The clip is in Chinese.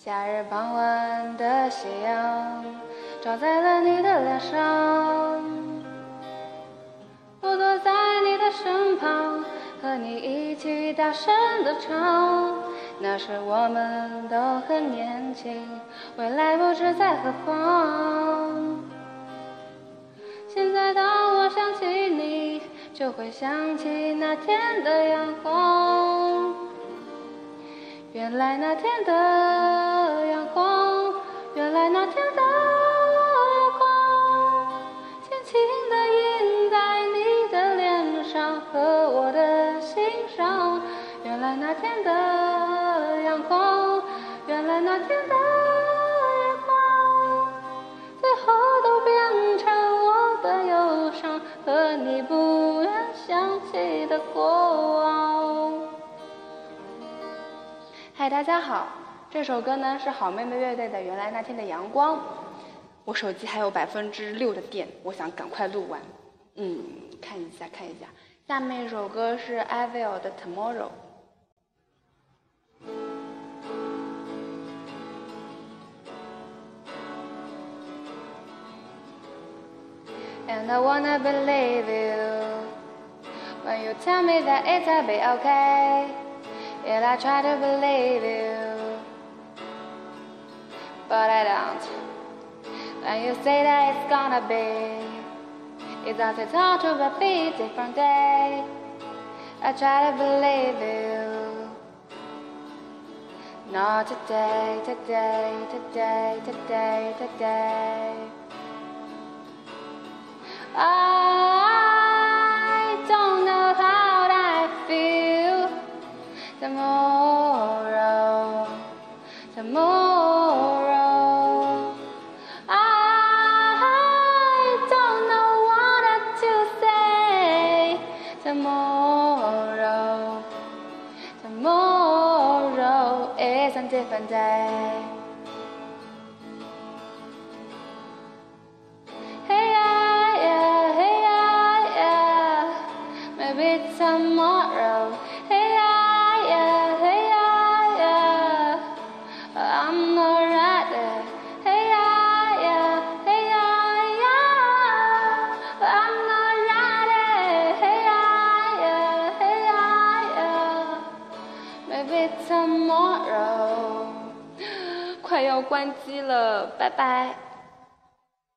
夏日傍晚的夕阳照在了你的脸上，我坐在你的身旁，和你一起大声的唱。那时我们都很年轻，未来不知在何方。现在当我想起你，就会想起那天的阳光。原来那天的阳光，原来那天的阳光，轻轻地印在你的脸上和我的心上。原来那天的阳光，原来那天的阳光，最后都变成我的忧伤和你不愿想起的过往。大家好，这首歌呢是好妹妹乐队的《原来那天的阳光》。我手机还有百分之六的电，我想赶快录完。嗯，看一下看一下，下面一首歌是 Avril 的《Tomorrow》。And I wanna believe you when you tell me that it'll be okay. Yet I try to believe you, but I don't. When you say that it's gonna be, it's as it's all to a different day. I try to believe you. Not today, today, today, today, today. Tomorrow, tomorrow. I don't know what to say tomorrow, tomorrow is a different day. Hey yeah, hey yeah. Maybe tomorrow. 快要关机了，拜拜。